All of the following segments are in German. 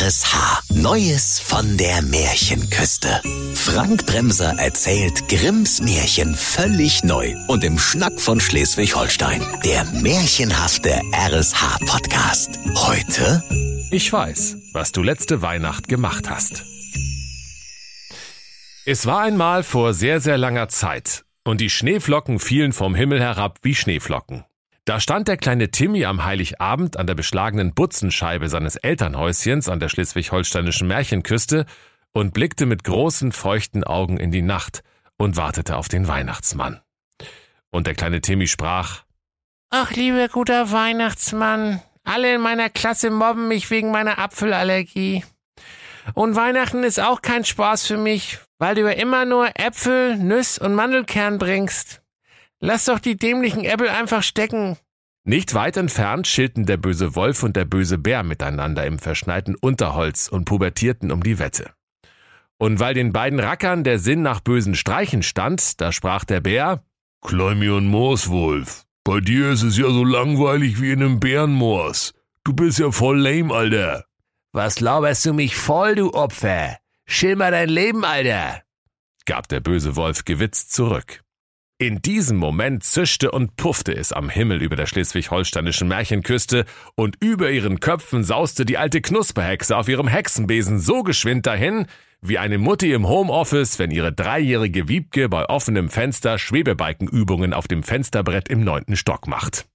RSH. Neues von der Märchenküste. Frank Bremser erzählt Grimms Märchen völlig neu und im Schnack von Schleswig-Holstein. Der märchenhafte RSH-Podcast. Heute. Ich weiß, was du letzte Weihnacht gemacht hast. Es war einmal vor sehr, sehr langer Zeit und die Schneeflocken fielen vom Himmel herab wie Schneeflocken. Da stand der kleine Timmy am Heiligabend an der beschlagenen Butzenscheibe seines Elternhäuschens an der schleswig-holsteinischen Märchenküste und blickte mit großen, feuchten Augen in die Nacht und wartete auf den Weihnachtsmann. Und der kleine Timmy sprach, Ach, lieber guter Weihnachtsmann, alle in meiner Klasse mobben mich wegen meiner Apfelallergie. Und Weihnachten ist auch kein Spaß für mich, weil du ja immer nur Äpfel, Nüss und Mandelkern bringst. Lass doch die dämlichen Äpfel einfach stecken. Nicht weit entfernt schilten der böse Wolf und der böse Bär miteinander im verschneiten Unterholz und pubertierten um die Wette. Und weil den beiden Rackern der Sinn nach bösen Streichen stand, da sprach der Bär, Kleimi und Mooswolf, bei dir ist es ja so langweilig wie in einem Bärenmoors. Du bist ja voll lame, Alter. Was lauberst du mich voll, du Opfer? Schilmer dein Leben, Alter, gab der böse Wolf gewitzt zurück. In diesem Moment zischte und puffte es am Himmel über der schleswig-holsteinischen Märchenküste und über ihren Köpfen sauste die alte Knusperhexe auf ihrem Hexenbesen so geschwind dahin, wie eine Mutti im Homeoffice, wenn ihre dreijährige Wiebke bei offenem Fenster Schwebebalkenübungen auf dem Fensterbrett im neunten Stock macht.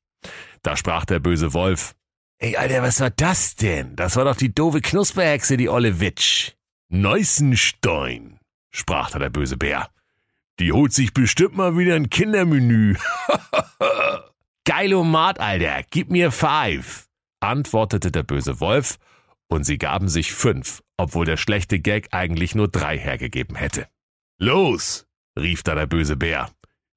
Da sprach der böse Wolf, Ey, Alter, was war das denn? Das war doch die doofe Knusperhexe, die olle Witsch. Neussenstein, sprach da der böse Bär. Die holt sich bestimmt mal wieder ein Kindermenü. Geilomat, Alter, gib mir five, antwortete der böse Wolf, und sie gaben sich fünf, obwohl der schlechte Gag eigentlich nur drei hergegeben hätte. Los, rief da der böse Bär.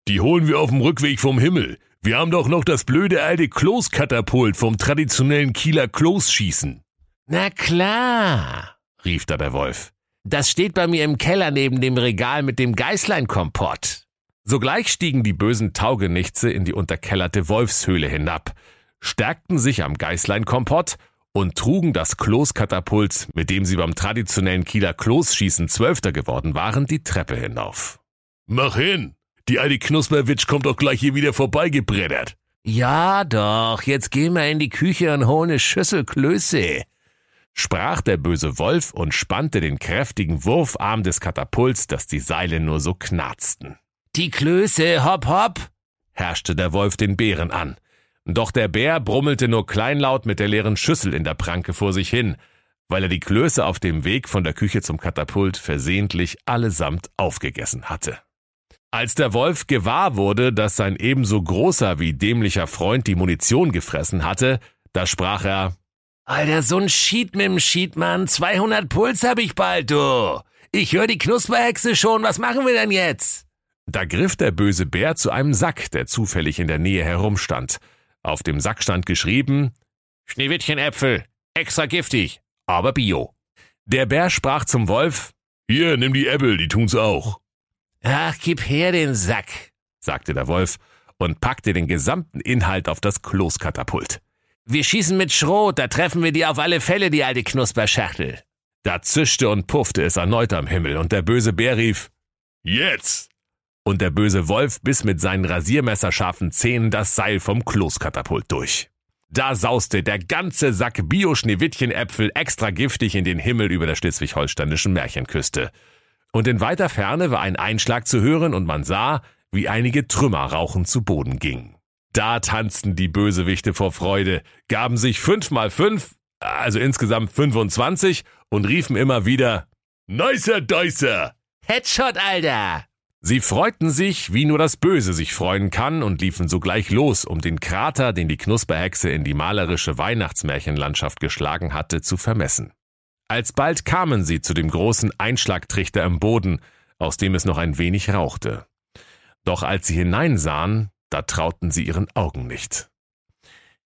Die holen wir auf dem Rückweg vom Himmel. Wir haben doch noch das blöde alte Kloßkatapult vom traditionellen Kieler Kloßschießen. Na klar, rief da der Wolf. Das steht bei mir im Keller neben dem Regal mit dem Geißleinkompott. Sogleich stiegen die bösen Taugenichtse in die unterkellerte Wolfshöhle hinab, stärkten sich am Geißleinkompott und trugen das Kloßkatapult, mit dem sie beim traditionellen Kieler Kloßschießen Zwölfter geworden waren, die Treppe hinauf. Mach hin! Die alte Knusperwitsch kommt doch gleich hier wieder vorbeigebreddert. Ja doch, jetzt gehen wir in die Küche und holen eine Schüssel Klöße sprach der böse Wolf und spannte den kräftigen Wurfarm des Katapults, dass die Seile nur so knarzten. Die Klöße, hopp, hopp, herrschte der Wolf den Bären an. Doch der Bär brummelte nur kleinlaut mit der leeren Schüssel in der Pranke vor sich hin, weil er die Klöße auf dem Weg von der Küche zum Katapult versehentlich allesamt aufgegessen hatte. Als der Wolf gewahr wurde, dass sein ebenso großer wie dämlicher Freund die Munition gefressen hatte, da sprach er Alter, so ein Schied mit dem Schiedmann. 200 Puls hab ich bald, du. Ich höre die Knusperhexe schon. Was machen wir denn jetzt? Da griff der böse Bär zu einem Sack, der zufällig in der Nähe herumstand. Auf dem Sack stand geschrieben, Schneewittchenäpfel. Extra giftig, aber bio. Der Bär sprach zum Wolf, Hier, nimm die Äpfel, die tun's auch. Ach, gib her den Sack, sagte der Wolf und packte den gesamten Inhalt auf das Kloßkatapult. Wir schießen mit Schrot, da treffen wir die auf alle Fälle, die alte Knusperschachtel. Da zischte und puffte es erneut am Himmel, und der böse Bär rief, Jetzt! Und der böse Wolf biss mit seinen rasiermesserscharfen Zähnen das Seil vom Kloßkatapult durch. Da sauste der ganze Sack Bio-Schneewittchenäpfel extra giftig in den Himmel über der schleswig-holsteinischen Märchenküste. Und in weiter Ferne war ein Einschlag zu hören und man sah, wie einige Trümmer rauchend zu Boden gingen. Da tanzten die Bösewichte vor Freude, gaben sich fünf mal fünf, also insgesamt 25, und riefen immer wieder Nicer Dicer! Headshot, Alter! Sie freuten sich, wie nur das Böse sich freuen kann, und liefen sogleich los, um den Krater, den die Knusperhexe in die malerische Weihnachtsmärchenlandschaft geschlagen hatte, zu vermessen. Alsbald kamen sie zu dem großen Einschlagtrichter im Boden, aus dem es noch ein wenig rauchte. Doch als sie hineinsahen, da trauten sie ihren Augen nicht.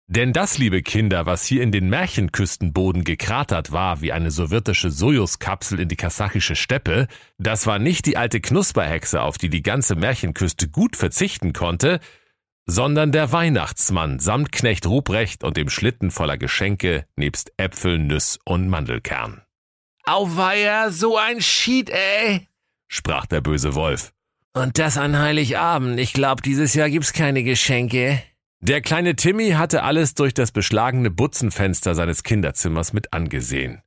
Denn das, liebe Kinder, was hier in den Märchenküstenboden gekratert war wie eine sowjetische Sojuskapsel in die kasachische Steppe, das war nicht die alte Knusperhexe, auf die die ganze Märchenküste gut verzichten konnte, sondern der Weihnachtsmann samt Knecht Ruprecht und dem Schlitten voller Geschenke nebst Äpfel, Nüss und Mandelkern. Auweia, so ein Schied, ey, sprach der böse Wolf. Und das an Heiligabend. Ich glaub, dieses Jahr gibt's keine Geschenke. Der kleine Timmy hatte alles durch das beschlagene Butzenfenster seines Kinderzimmers mit angesehen.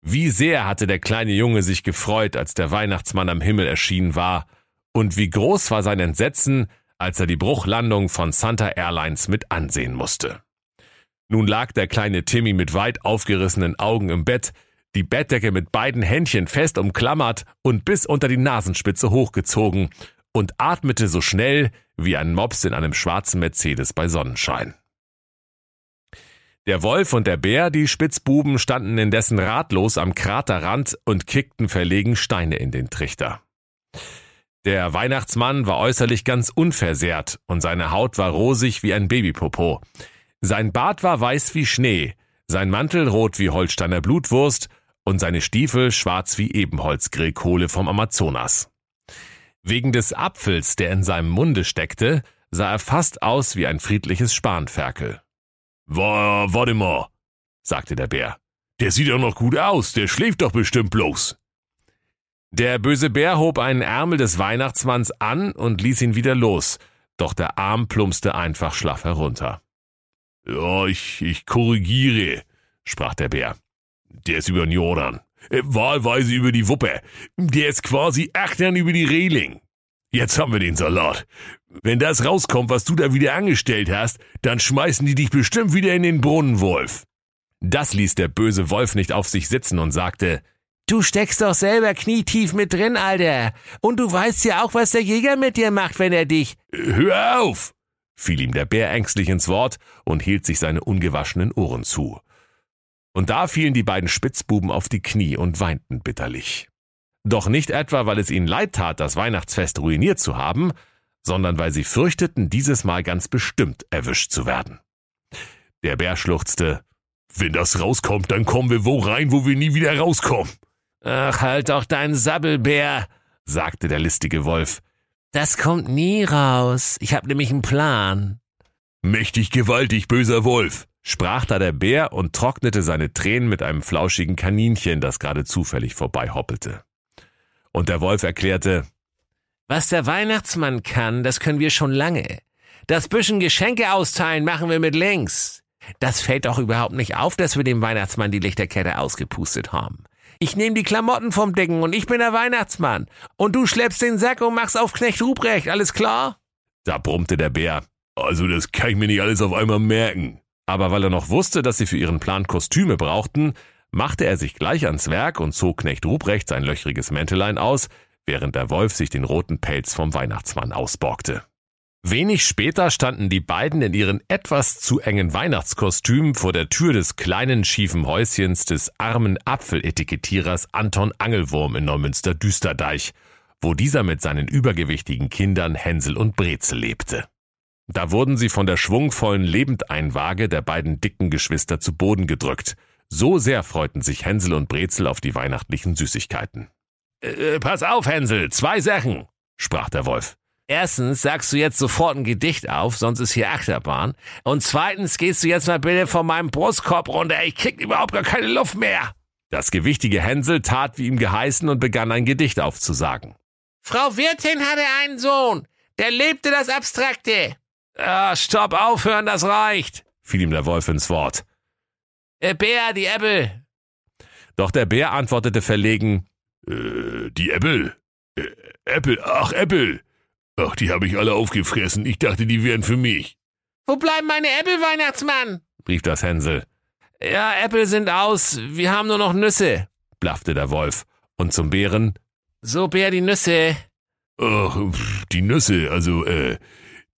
Wie sehr hatte der kleine Junge sich gefreut, als der Weihnachtsmann am Himmel erschienen war, und wie groß war sein Entsetzen, als er die Bruchlandung von Santa Airlines mit ansehen musste. Nun lag der kleine Timmy mit weit aufgerissenen Augen im Bett, die Bettdecke mit beiden Händchen fest umklammert und bis unter die Nasenspitze hochgezogen und atmete so schnell wie ein Mops in einem schwarzen Mercedes bei Sonnenschein. Der Wolf und der Bär, die Spitzbuben, standen indessen ratlos am Kraterrand und kickten verlegen Steine in den Trichter. Der Weihnachtsmann war äußerlich ganz unversehrt und seine Haut war rosig wie ein Babypopo. Sein Bart war weiß wie Schnee, sein Mantel rot wie Holsteiner Blutwurst und seine Stiefel schwarz wie Ebenholzgrillkohle vom Amazonas. Wegen des Apfels, der in seinem Munde steckte, sah er fast aus wie ein friedliches Spanferkel. War, warte mal, sagte der Bär. Der sieht doch noch gut aus, der schläft doch bestimmt bloß. Der böse Bär hob einen Ärmel des Weihnachtsmanns an und ließ ihn wieder los, doch der Arm plumpste einfach schlaff herunter. Ja, ich, ich korrigiere, sprach der Bär. Der ist über den Jordan. Äh, wahlweise über die Wuppe. Der ist quasi achtern über die Reling. Jetzt haben wir den Salat. Wenn das rauskommt, was du da wieder angestellt hast, dann schmeißen die dich bestimmt wieder in den Brunnen, Wolf. Das ließ der böse Wolf nicht auf sich sitzen und sagte, Du steckst doch selber knietief mit drin, Alter. Und du weißt ja auch, was der Jäger mit dir macht, wenn er dich. Hör auf! fiel ihm der Bär ängstlich ins Wort und hielt sich seine ungewaschenen Ohren zu. Und da fielen die beiden Spitzbuben auf die Knie und weinten bitterlich. Doch nicht etwa, weil es ihnen leid tat, das Weihnachtsfest ruiniert zu haben, sondern weil sie fürchteten, dieses Mal ganz bestimmt erwischt zu werden. Der Bär schluchzte, wenn das rauskommt, dann kommen wir wo rein, wo wir nie wieder rauskommen. Ach, halt doch deinen Sabbelbär, sagte der listige Wolf. Das kommt nie raus. Ich hab nämlich einen Plan. Mächtig gewaltig, böser Wolf, sprach da der Bär und trocknete seine Tränen mit einem flauschigen Kaninchen, das gerade zufällig vorbeihoppelte. Und der Wolf erklärte, was der Weihnachtsmann kann, das können wir schon lange. Das bisschen Geschenke austeilen machen wir mit links. Das fällt doch überhaupt nicht auf, dass wir dem Weihnachtsmann die Lichterkette ausgepustet haben. Ich nehme die Klamotten vom Decken und ich bin der Weihnachtsmann. Und du schleppst den Sack und machst auf Knecht Ruprecht, alles klar? Da brummte der Bär. Also das kann ich mir nicht alles auf einmal merken. Aber weil er noch wusste, dass sie für ihren Plan Kostüme brauchten, machte er sich gleich ans Werk und zog Knecht Ruprecht sein löchriges Mäntelein aus, während der Wolf sich den roten Pelz vom Weihnachtsmann ausborgte. Wenig später standen die beiden in ihren etwas zu engen Weihnachtskostümen vor der Tür des kleinen schiefen Häuschens des armen Apfeletikettierers Anton Angelwurm in Neumünster Düsterdeich, wo dieser mit seinen übergewichtigen Kindern Hänsel und Brezel lebte. Da wurden sie von der schwungvollen Lebendeinwaage der beiden dicken Geschwister zu Boden gedrückt. So sehr freuten sich Hänsel und Brezel auf die weihnachtlichen Süßigkeiten. Äh, pass auf, Hänsel, zwei Sachen, sprach der Wolf. Erstens sagst du jetzt sofort ein Gedicht auf, sonst ist hier Achterbahn. Und zweitens gehst du jetzt mal bitte von meinem Brustkorb runter. Ich krieg überhaupt gar keine Luft mehr. Das gewichtige Hänsel tat wie ihm geheißen und begann ein Gedicht aufzusagen. Frau Wirtin hatte einen Sohn. Der lebte das Abstrakte. Ah, stopp, aufhören, das reicht, fiel ihm der Wolf ins Wort. Äh, Bär, die Äppel. Doch der Bär antwortete verlegen, äh, die Äppel? Äh, Äppel, ach, Äppel. Ach, die habe ich alle aufgefressen. Ich dachte, die wären für mich. Wo bleiben meine Äpfel, Weihnachtsmann? rief das Hänsel. Ja, Äpfel sind aus. Wir haben nur noch Nüsse, blaffte der Wolf. Und zum Bären. So, Bär, die Nüsse. Ach, die Nüsse, also, äh,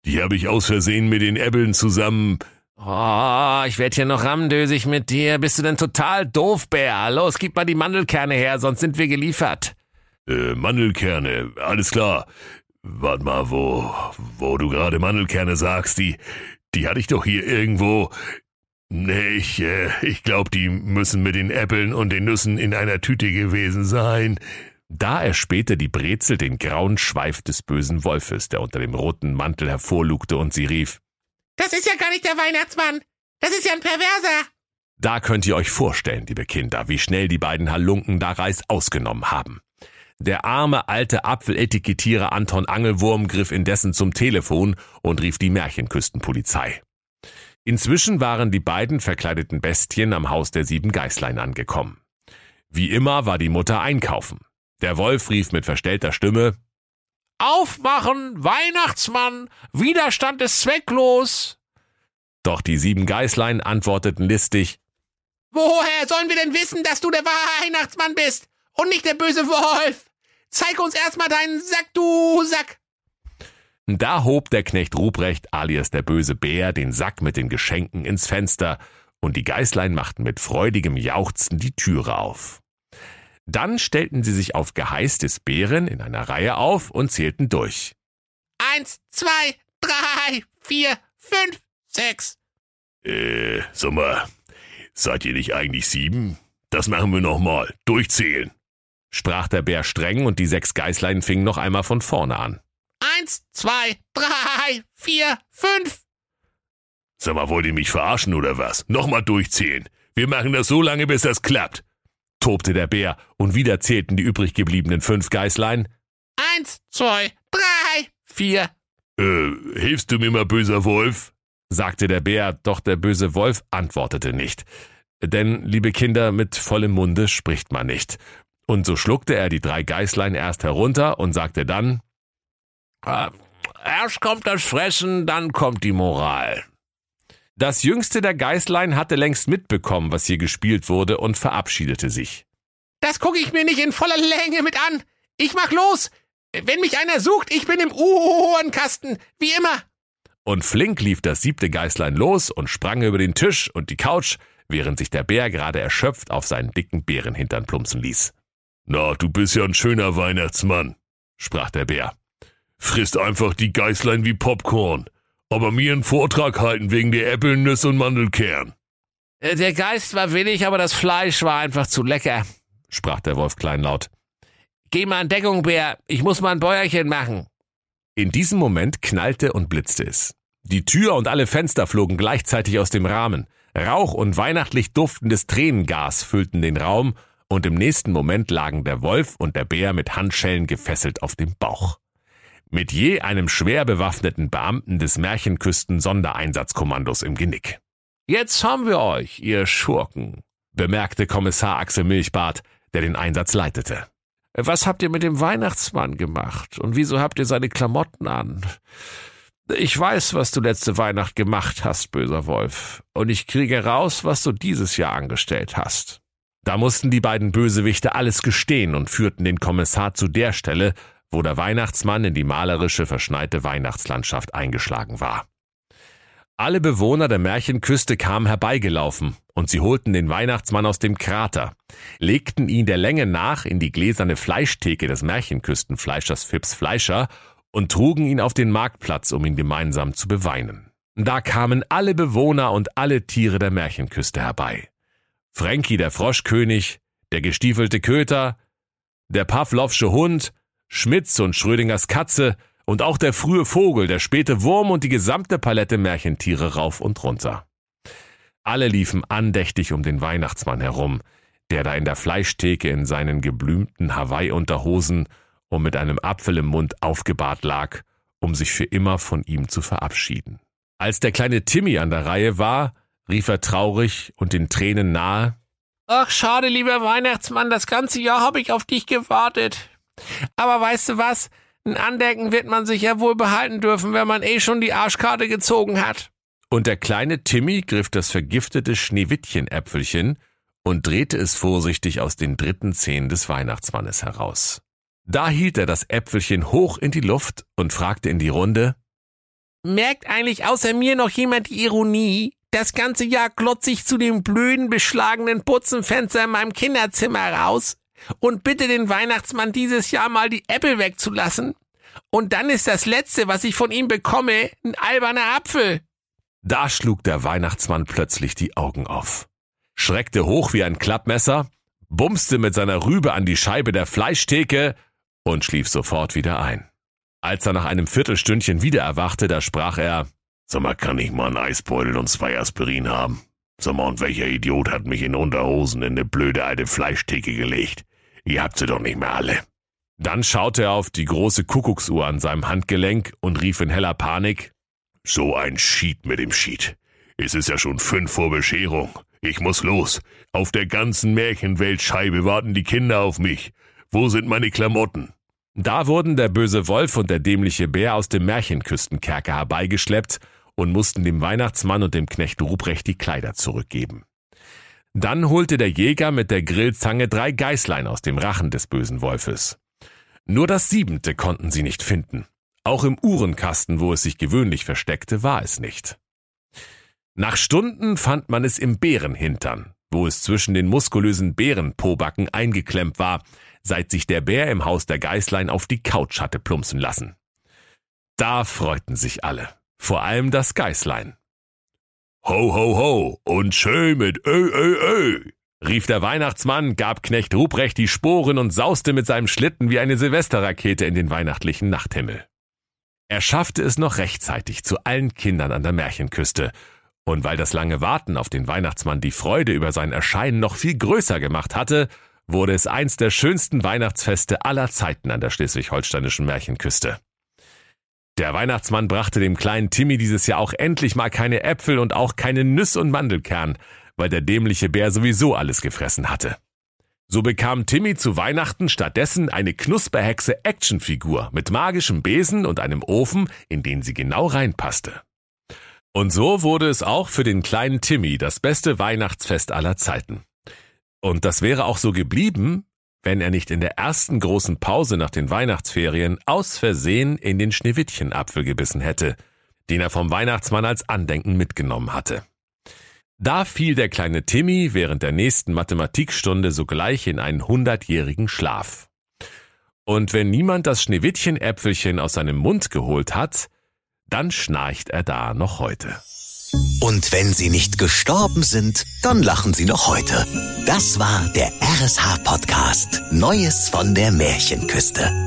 die habe ich aus Versehen mit den Äppeln zusammen. Oh, ich werd hier noch rammdösig mit dir. Bist du denn total doof, Bär? Los, gib mal die Mandelkerne her, sonst sind wir geliefert. Äh, Mandelkerne, alles klar. Warte mal, wo, wo du gerade Mandelkerne sagst, die, die hatte ich doch hier irgendwo. Nee, ich, äh, ich glaub, die müssen mit den Äppeln und den Nüssen in einer Tüte gewesen sein. Da erspähte die Brezel den grauen Schweif des bösen Wolfes, der unter dem roten Mantel hervorlugte, und sie rief Das ist ja gar nicht der Weihnachtsmann. Das ist ja ein Perverser. Da könnt ihr euch vorstellen, liebe Kinder, wie schnell die beiden Halunken da Reis ausgenommen haben. Der arme alte Apfeletikettierer Anton Angelwurm griff indessen zum Telefon und rief die Märchenküstenpolizei. Inzwischen waren die beiden verkleideten Bestien am Haus der sieben Geißlein angekommen. Wie immer war die Mutter einkaufen. Der Wolf rief mit verstellter Stimme Aufmachen, Weihnachtsmann, Widerstand ist zwecklos. Doch die sieben Geißlein antworteten listig Woher sollen wir denn wissen, dass du der wahre Weihnachtsmann bist und nicht der böse Wolf? Zeig uns erstmal deinen Sack, du Sack. Da hob der Knecht Ruprecht alias der böse Bär den Sack mit den Geschenken ins Fenster, und die Geißlein machten mit freudigem Jauchzen die Türe auf. Dann stellten sie sich auf Geheiß des Bären in einer Reihe auf und zählten durch. Eins, zwei, drei, vier, fünf, sechs. Äh, sag mal, seid ihr nicht eigentlich sieben? Das machen wir nochmal. Durchzählen. sprach der Bär streng, und die sechs Geißlein fingen noch einmal von vorne an. Eins, zwei, drei, vier, fünf. Sag mal, wollt ihr mich verarschen oder was? Nochmal durchzählen. Wir machen das so lange, bis das klappt. Tobte der Bär, und wieder zählten die übrig gebliebenen fünf Geißlein. Eins, zwei, drei, vier. Äh, hilfst du mir mal, böser Wolf? sagte der Bär, doch der böse Wolf antwortete nicht. Denn, liebe Kinder, mit vollem Munde spricht man nicht. Und so schluckte er die drei Geißlein erst herunter und sagte dann, Äh, erst kommt das Fressen, dann kommt die Moral. Das jüngste der Geißlein hatte längst mitbekommen, was hier gespielt wurde, und verabschiedete sich. Das gucke ich mir nicht in voller Länge mit an. Ich mach los. Wenn mich einer sucht, ich bin im Uhrenkasten, wie immer. Und flink lief das siebte Geißlein los und sprang über den Tisch und die Couch, während sich der Bär gerade erschöpft auf seinen dicken Bärenhintern plumpsen ließ. Na, du bist ja ein schöner Weihnachtsmann, sprach der Bär. Frisst einfach die Geißlein wie Popcorn. Aber mir einen Vortrag halten wegen der Äpfel, Nüsse und Mandelkern. Äh, Der Geist war willig, aber das Fleisch war einfach zu lecker. sprach der Wolf kleinlaut. Geh mal in Deckung, Bär. Ich muss mal ein Bäuerchen machen. In diesem Moment knallte und blitzte es. Die Tür und alle Fenster flogen gleichzeitig aus dem Rahmen. Rauch und weihnachtlich duftendes Tränengas füllten den Raum, und im nächsten Moment lagen der Wolf und der Bär mit Handschellen gefesselt auf dem Bauch. Mit je einem schwer bewaffneten Beamten des Märchenküsten-Sondereinsatzkommandos im Genick. Jetzt haben wir euch, ihr Schurken. bemerkte Kommissar Axel Milchbart, der den Einsatz leitete. Was habt ihr mit dem Weihnachtsmann gemacht? Und wieso habt ihr seine Klamotten an? Ich weiß, was du letzte Weihnacht gemacht hast, böser Wolf. Und ich kriege raus, was du dieses Jahr angestellt hast. Da mussten die beiden Bösewichte alles gestehen und führten den Kommissar zu der Stelle, wo der Weihnachtsmann in die malerische, verschneite Weihnachtslandschaft eingeschlagen war. Alle Bewohner der Märchenküste kamen herbeigelaufen, und sie holten den Weihnachtsmann aus dem Krater, legten ihn der Länge nach in die gläserne Fleischtheke des Märchenküstenfleischers Fips Fleischer und trugen ihn auf den Marktplatz, um ihn gemeinsam zu beweinen. Da kamen alle Bewohner und alle Tiere der Märchenküste herbei. Frankie der Froschkönig, der gestiefelte Köter, der Pavlovsche Hund, Schmitz und Schrödingers Katze und auch der frühe Vogel, der späte Wurm und die gesamte Palette Märchentiere rauf und runter. Alle liefen andächtig um den Weihnachtsmann herum, der da in der Fleischtheke in seinen geblümten Hawaii-Unterhosen und mit einem Apfel im Mund aufgebahrt lag, um sich für immer von ihm zu verabschieden. Als der kleine Timmy an der Reihe war, rief er traurig und den Tränen nahe, Ach, schade, lieber Weihnachtsmann, das ganze Jahr habe ich auf dich gewartet. Aber weißt du was? Ein Andenken wird man sich ja wohl behalten dürfen, wenn man eh schon die Arschkarte gezogen hat. Und der kleine Timmy griff das vergiftete Schneewittchenäpfelchen und drehte es vorsichtig aus den dritten Zehen des Weihnachtsmannes heraus. Da hielt er das Äpfelchen hoch in die Luft und fragte in die Runde, Merkt eigentlich außer mir noch jemand die Ironie? Das ganze Jahr glotze ich zu dem blöden, beschlagenen Putzenfenster in meinem Kinderzimmer raus und bitte den Weihnachtsmann dieses Jahr mal die Äpfel wegzulassen. Und dann ist das Letzte, was ich von ihm bekomme, ein alberner Apfel. Da schlug der Weihnachtsmann plötzlich die Augen auf, schreckte hoch wie ein Klappmesser, bumste mit seiner Rübe an die Scheibe der Fleischtheke und schlief sofort wieder ein. Als er nach einem Viertelstündchen wieder erwachte, da sprach er, Sag mal, kann ich mal einen Eisbeutel und zwei Aspirin haben? Sag mal, und welcher Idiot hat mich in Unterhosen in eine blöde alte Fleischtheke gelegt? Ihr habt sie doch nicht mehr alle. Dann schaute er auf die große Kuckucksuhr an seinem Handgelenk und rief in heller Panik, So ein Schied mit dem Schied. Es ist ja schon fünf vor Bescherung. Ich muss los. Auf der ganzen Märchenweltscheibe warten die Kinder auf mich. Wo sind meine Klamotten? Da wurden der böse Wolf und der dämliche Bär aus dem Märchenküstenkerker herbeigeschleppt und mussten dem Weihnachtsmann und dem Knecht Ruprecht die Kleider zurückgeben. Dann holte der Jäger mit der Grillzange drei Geißlein aus dem Rachen des bösen Wolfes. Nur das siebente konnten sie nicht finden. Auch im Uhrenkasten, wo es sich gewöhnlich versteckte, war es nicht. Nach Stunden fand man es im Bärenhintern, wo es zwischen den muskulösen Bärenpobacken eingeklemmt war, seit sich der Bär im Haus der Geißlein auf die Couch hatte plumpsen lassen. Da freuten sich alle, vor allem das Geißlein. Ho, ho, ho und schön mit ö, ö, ö, rief der Weihnachtsmann, gab Knecht Ruprecht die Sporen und sauste mit seinem Schlitten wie eine Silvesterrakete in den weihnachtlichen Nachthimmel. Er schaffte es noch rechtzeitig zu allen Kindern an der Märchenküste, und weil das lange Warten auf den Weihnachtsmann die Freude über sein Erscheinen noch viel größer gemacht hatte, wurde es eins der schönsten Weihnachtsfeste aller Zeiten an der schleswig-holsteinischen Märchenküste. Der Weihnachtsmann brachte dem kleinen Timmy dieses Jahr auch endlich mal keine Äpfel und auch keine Nüsse und Mandelkern, weil der dämliche Bär sowieso alles gefressen hatte. So bekam Timmy zu Weihnachten stattdessen eine Knusperhexe Actionfigur mit magischem Besen und einem Ofen, in den sie genau reinpasste. Und so wurde es auch für den kleinen Timmy das beste Weihnachtsfest aller Zeiten. Und das wäre auch so geblieben, wenn er nicht in der ersten großen Pause nach den Weihnachtsferien aus Versehen in den Schneewittchenapfel gebissen hätte, den er vom Weihnachtsmann als Andenken mitgenommen hatte. Da fiel der kleine Timmy während der nächsten Mathematikstunde sogleich in einen hundertjährigen Schlaf. Und wenn niemand das Schneewittchenäpfelchen aus seinem Mund geholt hat, dann schnarcht er da noch heute. Und wenn sie nicht gestorben sind, dann lachen sie noch heute. Das war der RSH-Podcast Neues von der Märchenküste.